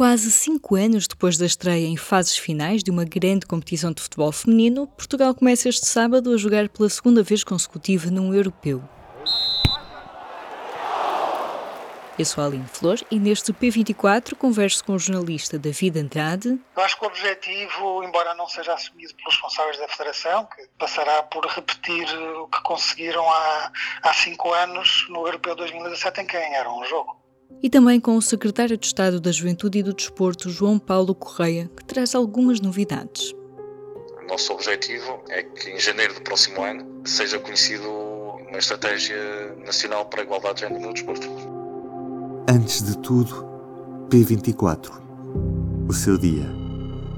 Quase cinco anos depois da estreia em fases finais de uma grande competição de futebol feminino, Portugal começa este sábado a jogar pela segunda vez consecutiva num europeu. Eu sou a Aline Flor e neste P24 converso com o jornalista David Andrade. Eu acho que o objetivo, embora não seja assumido pelos responsáveis da Federação, que passará por repetir o que conseguiram há, há cinco anos no Europeu 2017 em que ganharam um jogo e também com o secretário de Estado da Juventude e do Desporto, João Paulo Correia, que traz algumas novidades. O nosso objetivo é que em janeiro do próximo ano seja conhecido uma estratégia nacional para a igualdade de género no desporto. Antes de tudo, P24. O seu dia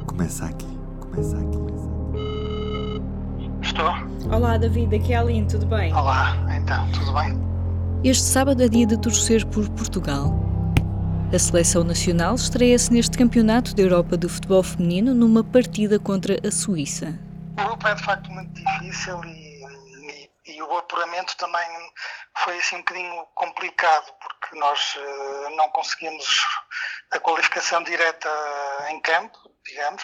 começa aqui. Começa aqui. Estou? Olá, David, aqui é a Aline, tudo bem? Olá, então, tudo bem? Este sábado é dia de torcer por Portugal. A seleção nacional estreia-se neste Campeonato da Europa de Futebol Feminino numa partida contra a Suíça. O grupo é de facto muito difícil e, e, e o apuramento também foi assim um bocadinho complicado porque nós uh, não conseguimos a qualificação direta em campo,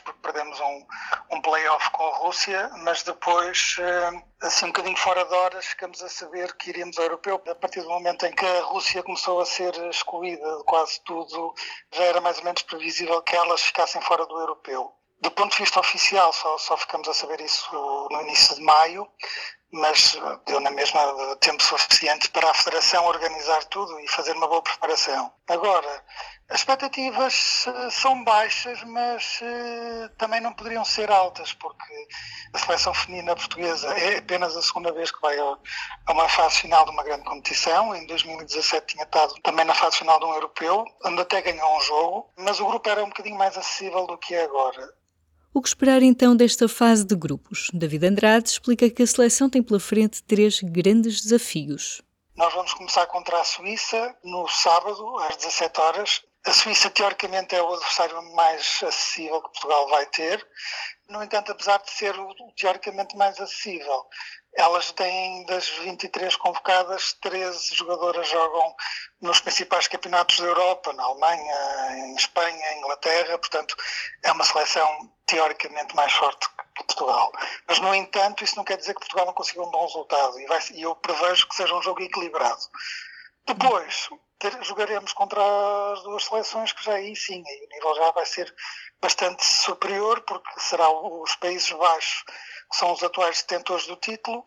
porque perdemos um, um play-off com a Rússia, mas depois, uh, assim um bocadinho fora de horas, ficamos a saber que iríamos ao europeu. A partir do momento em que a Rússia começou a ser excluída de quase tudo, já era mais ou menos previsível que elas ficassem fora do europeu. Do ponto de vista oficial, só, só ficamos a saber isso no início de maio, mas eh, deu na mesma tempo suficiente para a Federação organizar tudo e fazer uma boa preparação. Agora, as expectativas uh, são baixas, mas uh, também não poderiam ser altas, porque a seleção feminina portuguesa é apenas a segunda vez que vai a uma fase final de uma grande competição. Em 2017 tinha estado também na fase final de um europeu, onde até ganhou um jogo, mas o grupo era um bocadinho mais acessível do que é agora. O que esperar então desta fase de grupos? David Andrade explica que a seleção tem pela frente três grandes desafios. Nós vamos começar contra a Suíça no sábado, às 17 horas. A Suíça, teoricamente, é o adversário mais acessível que Portugal vai ter. No entanto, apesar de ser o teoricamente mais acessível, elas têm, das 23 convocadas, 13 jogadoras jogam nos principais campeonatos da Europa, na Alemanha, em Espanha, em Inglaterra, portanto, é uma seleção teoricamente mais forte que Portugal. Mas, no entanto, isso não quer dizer que Portugal não consiga um bom resultado, e, vai, e eu prevejo que seja um jogo equilibrado. Depois, ter, jogaremos contra as duas seleções que já aí sim, aí o nível já vai ser bastante superior, porque serão os Países Baixos que são os atuais detentores do título,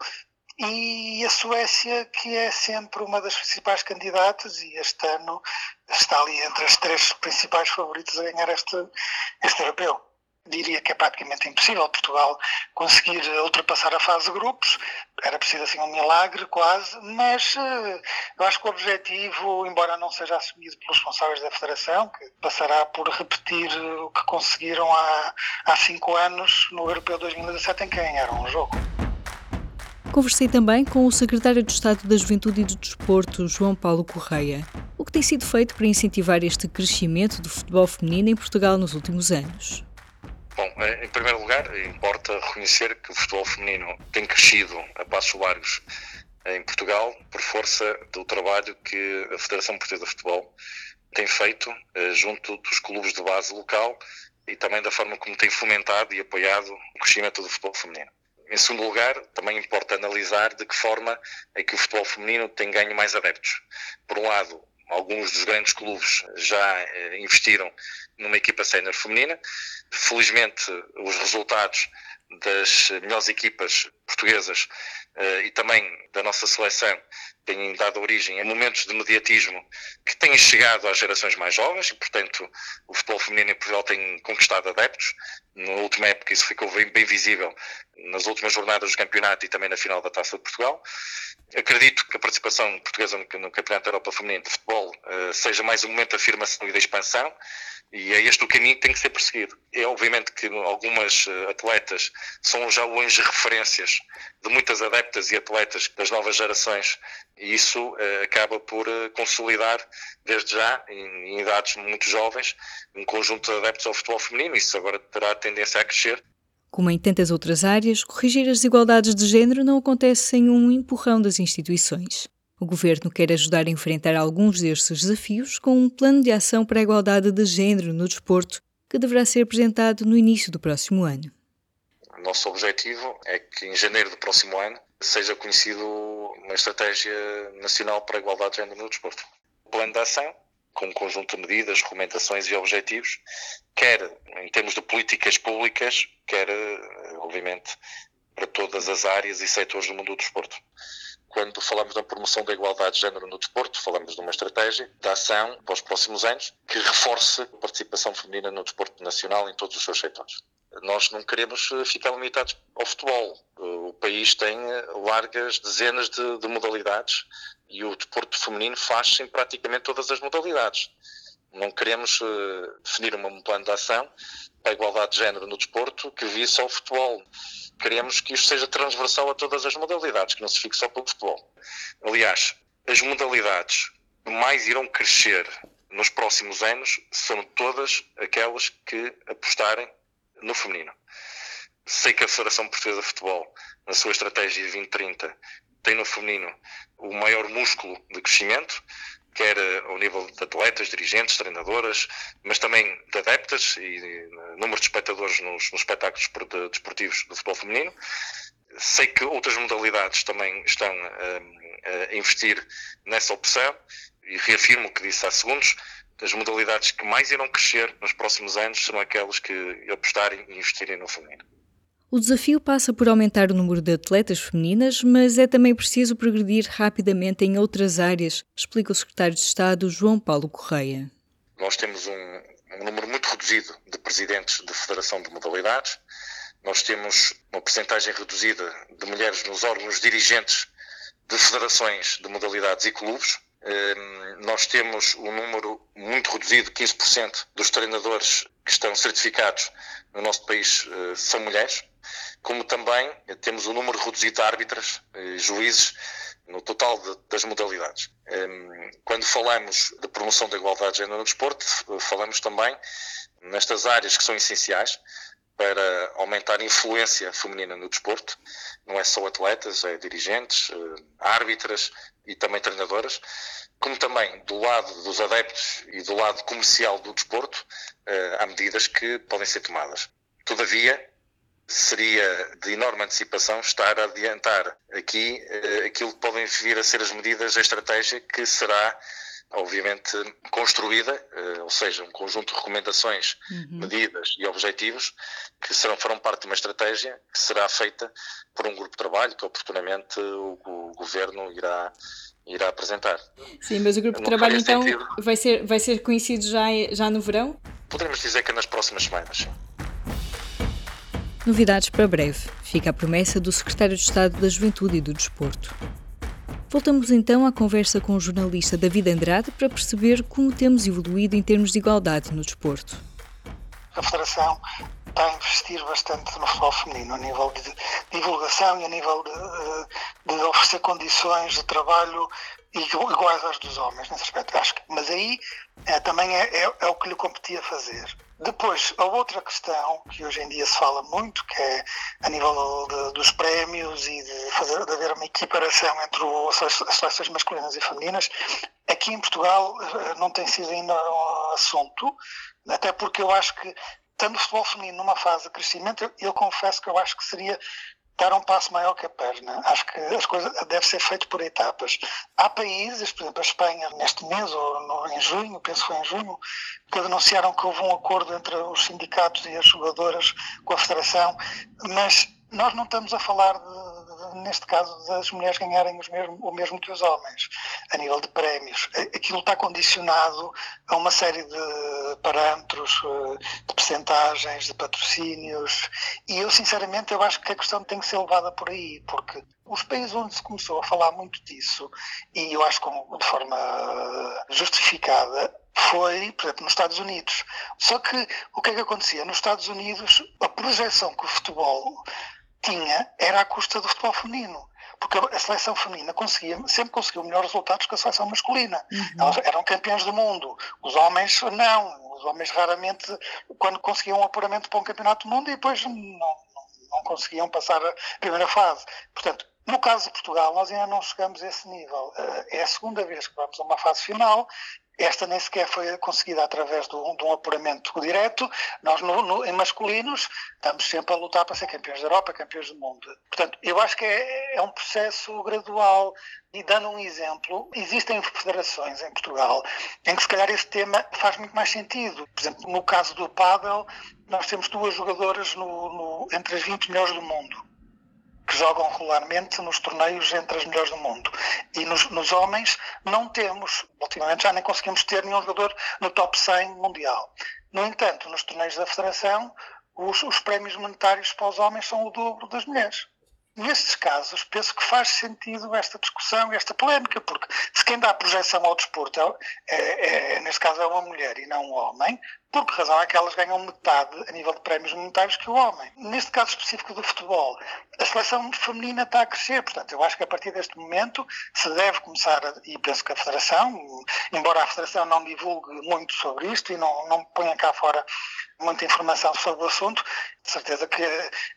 e a Suécia, que é sempre uma das principais candidatas, e este ano está ali entre as três principais favoritas a ganhar este, este europeu diria que é praticamente impossível Portugal conseguir ultrapassar a fase de grupos. Era preciso assim um milagre quase, mas uh, eu acho que o objetivo, embora não seja assumido pelos responsáveis da Federação, que passará por repetir o que conseguiram há, há cinco anos no Europeu 2017 em que ganharam um jogo. Conversei também com o secretário de Estado da Juventude e do Desporto, João Paulo Correia. O que tem sido feito para incentivar este crescimento do futebol feminino em Portugal nos últimos anos? Bom, eh, em primeiro lugar, importa reconhecer que o futebol feminino tem crescido a passos largos em Portugal por força do trabalho que a Federação Portuguesa de Futebol tem feito eh, junto dos clubes de base local e também da forma como tem fomentado e apoiado o crescimento do futebol feminino. Em segundo lugar, também importa analisar de que forma é que o futebol feminino tem ganho mais adeptos. Por um lado, alguns dos grandes clubes já eh, investiram numa equipa sénior feminina. Felizmente, os resultados das melhores equipas portuguesas uh, e também da nossa seleção têm dado origem a momentos de mediatismo que têm chegado às gerações mais jovens e, portanto, o futebol feminino em Portugal tem conquistado adeptos. Na última época isso ficou bem, bem visível nas últimas jornadas do campeonato e também na final da Taça de Portugal. Acredito que a participação portuguesa no, Campeonato da Europa Feminino de Futebol uh, seja mais um momento de afirmação e de expansão e é este o caminho que tem que ser perseguido. É obviamente que algumas eh, atletas são já hoje referências de muitas adeptas e atletas das novas gerações e isso eh, acaba por eh, consolidar desde já, em idades muito jovens, um conjunto de adeptos ao futebol feminino. Isso agora terá tendência a crescer. Como em tantas outras áreas, corrigir as desigualdades de género não acontece sem um empurrão das instituições. O governo quer ajudar a enfrentar alguns destes desafios com um plano de ação para a igualdade de género no desporto que deverá ser apresentado no início do próximo ano. O nosso objetivo é que em janeiro do próximo ano seja conhecido uma estratégia nacional para a igualdade de género no desporto. O plano de ação, com um conjunto de medidas, recomendações e objetivos, quer em termos de políticas públicas, quer, eh, obviamente, para todas as áreas e setores do mundo do desporto. Quando falamos da promoção da igualdade de género no desporto, falamos de uma estratégia de ação para os próximos anos que reforce a participação feminina no desporto nacional em todos os seus setores. Nós não queremos eh, ficar limitados ao futebol. O país tem eh, largas dezenas de, de modalidades e o desporto feminino faz-se em praticamente todas as modalidades. Não queremos uh, definir um plano de ação para a igualdade de género no desporto que vise ao futebol. Queremos que isto seja transversal a todas as modalidades, que não se fique só pelo futebol. Aliás, as modalidades que mais irão crescer nos próximos anos são todas aquelas que apostarem no feminino. Sei que a Federação Portuguesa de Futebol, na sua estratégia 2030, tem no feminino o maior músculo de crescimento, quer ao nível de atletas, dirigentes, treinadoras, mas também de adeptas e número de espectadores nos, nos espetáculos desportivos do futebol feminino. Sei que outras modalidades também estão a, a investir nessa opção e reafirmo o que disse há segundos, as modalidades que mais irão crescer nos próximos anos serão aquelas que apostarem e investirem no feminino. O desafio passa por aumentar o número de atletas femininas, mas é também preciso progredir rapidamente em outras áreas, explica o secretário de Estado João Paulo Correia. Nós temos um, um número muito reduzido de presidentes de federação de modalidades, nós temos uma percentagem reduzida de mulheres nos órgãos dirigentes de federações de modalidades e clubes. Ehm, nós temos um número muito reduzido, 15% dos treinadores que estão certificados no nosso país eh, são mulheres como também temos um número reduzido de árbitras, e juízes, no total de, das modalidades. Ehm, quando falamos de promoção da igualdade de género no desporto, falamos também nestas áreas que são essenciais para aumentar a influência feminina no desporto. Não é só atletas, é dirigentes, eh, árbitras e também treinadoras, como também do lado dos adeptos e do lado comercial do desporto, eh, há medidas que podem ser tomadas. Todavia, seria de enorme antecipação estar a adiantar aqui uh, aquilo que podem vir a ser as medidas da estratégia que será obviamente construída, uh, ou seja, um conjunto de recomendações, uhum. medidas e objetivos que serão, farão parte de uma estratégia que será feita por um grupo de trabalho que oportunamente o, o governo irá irá apresentar. Sim, mas o grupo de trabalho então vai ser vai ser conhecido já já no verão? Poderemos dizer que é nas próximas semanas. Novidades para breve. Fica a promessa do Secretário de Estado da Juventude e do Desporto. Voltamos então à conversa com o jornalista David Andrade para perceber como temos evoluído em termos de igualdade no desporto. A Federação está a investir bastante no futebol feminino, a nível de divulgação e a nível de, de oferecer condições de trabalho iguais às dos homens, nesse aspecto. Acho que, mas aí é, também é, é, é, o que lhe competia fazer. Depois, a outra questão que hoje em dia se fala muito, que é a nível de, dos prémios e de, fazer, de haver uma equiparação entre o, as seleções masculinas e femininas, aqui em Portugal eh, não tem sido ainda um assunto, até porque eu acho que, estando o futebol feminino numa fase de crescimento, eu, eu confesso que eu acho que seria dar um passo maior que a perna. Acho que as coisas deve ser feito por etapas. Há países, por exemplo, a Espanha, neste mês, ou no, em junho, penso que foi em junho, que denunciaram que houve um acordo entre os sindicatos e as jogadoras com a federação, mas nós não estamos a falar de neste caso, das mulheres ganharem mesmo, o mesmo que os homens, a nível de prémios. Aquilo está condicionado a uma série de parâmetros, eh, de percentagens, de patrocínios, e eu, sinceramente, eu acho que a questão tem que ser levada por aí, porque os países onde se começou a falar muito disso, e eu acho como de forma justificada, foi, por exemplo, nos Estados Unidos. Só que o que é que acontecia? Nos Estados Unidos, a projeção que o futebol tinha era à custa do futebol feminino. Porque a seleção feminina conseguia, sempre conseguiu melhores resultados que a seleção masculina. Uhum. Elas eram campeãs do mundo. Os homens, não. Os homens raramente, quando conseguiam um apuramento para um campeonato do mundo, e depois não, não, não conseguiam passar a primeira fase. Portanto, No caso de Portugal, nós ainda não chegamos a esse nível. Eh, é a segunda vez que vamos a uma fase final. Esta nem sequer foi conseguida através de um, de um apuramento direto. Nós, no, no, em masculinos, estamos sempre a lutar para ser campeões da Europa, campeões do mundo. Portanto, eu acho que é, é um processo gradual. E dando um exemplo, existem federações em Portugal em que se calhar esse tema faz muito mais sentido. Por exemplo, no caso do pádel, nós temos duas jogadoras no, entre as 20 melhores do mundo que jogam regularmente nos torneios entre as melhores do mundo. E nos, nos, homens não temos, ultimamente já nem conseguimos ter nenhum jogador no top 100 mundial. No entanto, nos torneios da Federação, os, os prémios monetários para os homens são o dobro das mulheres. Nestes casos, penso que faz sentido esta discussão, esta polémica, porque se quem dá projeção ao desporto, é, é, é, neste caso, é uma mulher e não um homem, por que razão é que elas ganham metade a nível de prémios monetários que o homem? Neste caso específico do futebol, a seleção feminina está a crescer, portanto, eu acho que a partir deste momento se deve começar, a, e penso que a Federação, embora a Federação não divulgue muito sobre isto e não, não ponha cá fora muita informação sobre o assunto, de certeza que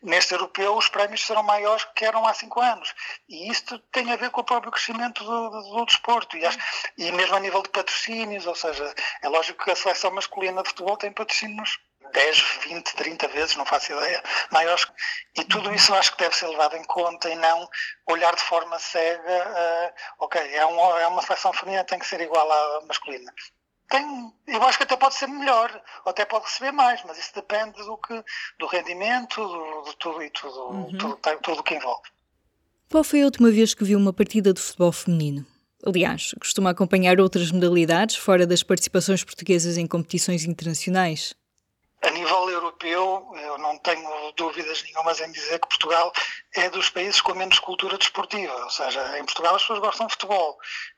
neste europeu os prémios serão maiores que eram há cinco anos. E isto tem a ver com o próprio crescimento do, do, do desporto. E, acho, e mesmo a nível de patrocínios, ou seja, é lógico que a seleção masculina de futebol tem patrocínios 10, 20, 30 vezes, não faço ideia, maiores. E tudo isso acho que deve ser levado em conta e não olhar de forma cega, uh, ok, é uma, é uma seleção feminina, tem que ser igual à masculina tem, eu acho que até pode ser melhor, ou até pode receber mais, mas isso depende do, que, do rendimento, do, do tudo e tudo, uhum. tudo, tudo o que envolve. Qual foi a última vez que viu uma partida de futebol feminino? Aliás, costuma acompanhar outras modalidades fora das participações portuguesas em competições internacionais? A nível europeu, eu não tenho dúvidas nenhumas em dizer que Portugal é dos países com menos cultura desportiva, ou seja, em Portugal as pessoas gostam de futebol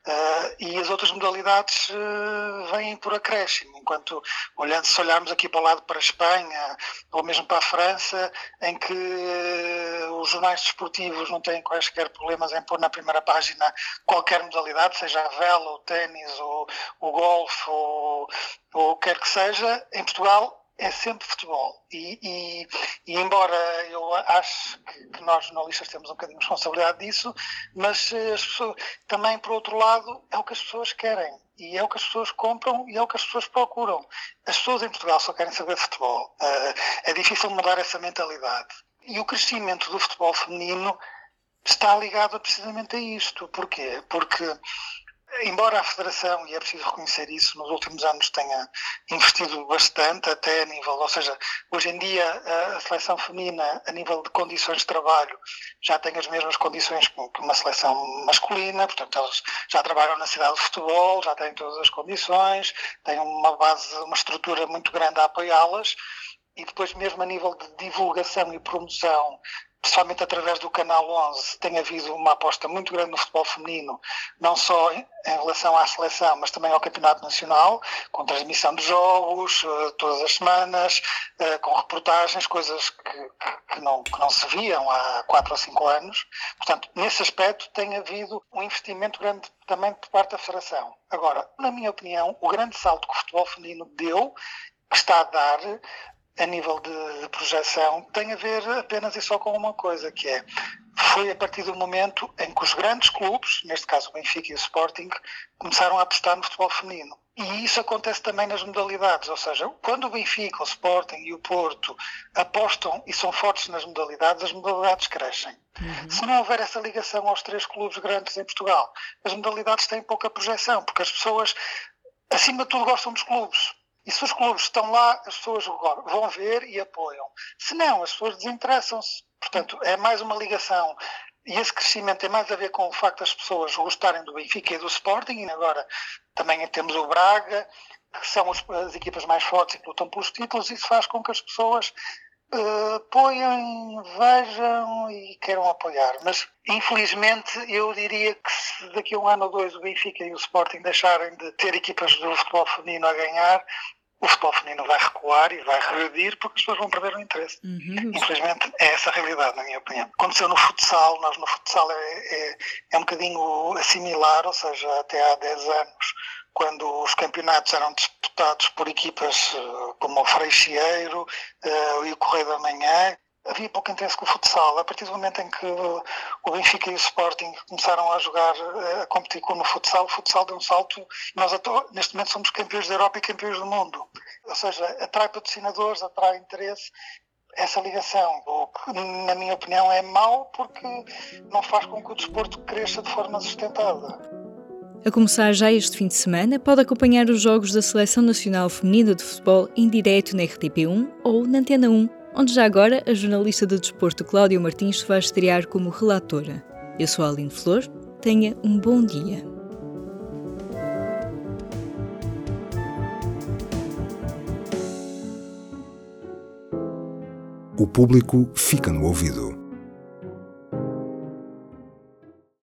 uh, e as outras modalidades uh, vêm por acréscimo, enquanto olhando, se olharmos aqui para o lado para a Espanha ou mesmo para a França, em que uh, os jornais desportivos não têm quaisquer problemas em pôr na primeira página qualquer modalidade, seja a vela, o ténis, o golfe, ou, que quer que seja, em Portugal é sempre futebol. E, e, e, embora eu acho que, nós jornalistas temos um bocadinho de responsabilidade disso, mas eh, pessoas, também, por outro lado, é o que as pessoas querem. E é o que as pessoas compram e é o que as pessoas procuram. As pessoas em Portugal só querem saber futebol. Uh, é difícil mudar essa mentalidade. E o crescimento do futebol feminino está ligado precisamente a isto. Porquê? Porque embora a Federação, e é preciso reconhecer isso, nos últimos anos tenha investido bastante, até a nível, ou seja, hoje em dia a seleção feminina, a nível de condições de trabalho, já tem as mesmas condições que uma seleção masculina, portanto, eles já trabalham na cidade de futebol, já têm todas as condições, têm uma base, uma estrutura muito grande a apoiá-las e depois mesmo a nível de divulgação e promoção principalmente através do Canal 11, tem havido uma aposta muito grande no futebol feminino, não só em relação à seleção, mas também ao Campeonato Nacional, com transmissão de jogos uh, todas as semanas, uh, com reportagens, coisas que, que, não, que não se viam há 4 ou 5 anos. Portanto, nesse aspecto tem havido um investimento grande também por parte da Federação. Agora, na minha opinião, o grande salto que o futebol feminino deu, está a dar, a nível de, de projeção tem a ver apenas e só com uma coisa, que é foi a partir do momento em que os grandes clubes, neste caso o Benfica e o Sporting, começaram a apostar no futebol feminino. E isso acontece também nas modalidades, ou seja, quando o Benfica, o Sporting e o Porto apostam e são fortes nas modalidades, as modalidades crescem. Uhum. Se não houver essa ligação aos três clubes grandes em Portugal, as modalidades têm pouca projeção, porque as pessoas, acima de tudo, gostam dos clubes. E se os clubes estão lá, as pessoas vão ver e apoiam. Se não, as pessoas desinteressam-se. Portanto, é mais uma ligação. E esse crescimento tem mais a ver com o facto das pessoas gostarem do Benfica e do Sporting, e agora também temos o Braga, que são as equipas mais fortes e que lutam pelos títulos, isso faz com que as pessoas uh, apoiem, vejam e queiram apoiar. Mas, infelizmente, eu diria que se daqui a um ano ou dois o Benfica e o Sporting deixarem de ter equipas do futebol feminino a ganhar, o futebol feminino vai recuar e vai regredir porque as pessoas vão perder o interesse. Uhum. Infelizmente, é essa a realidade, na minha opinião. Aconteceu no futsal, nós no futsal é, é, é um bocadinho assimilar, ou seja, até há 10 anos, quando os campeonatos eram disputados por equipas uh, como o Freixeiro uh, e o Correio da Manhã, havia pouco interesse com o futsal. A partir do momento em que o Benfica e o Sporting começaram a jogar, a competir com no futsal, o futsal deu um salto. Nós neste momento somos campeões da Europa e campeões do mundo. Ou seja, atrai patrocinadores, atrai interesse essa ligação, o na minha opinião, é mau porque não faz com que o desporto cresça de forma sustentada. A começar já este fim de semana, pode acompanhar os jogos da Seleção Nacional Feminina de Futebol em direto na RTP1 ou na Antena 1, onde já agora a jornalista de desporto Cláudia Martins vai estrear como relatora. Eu sou a Aline Flor, tenha um bom dia. O público fica no ouvido.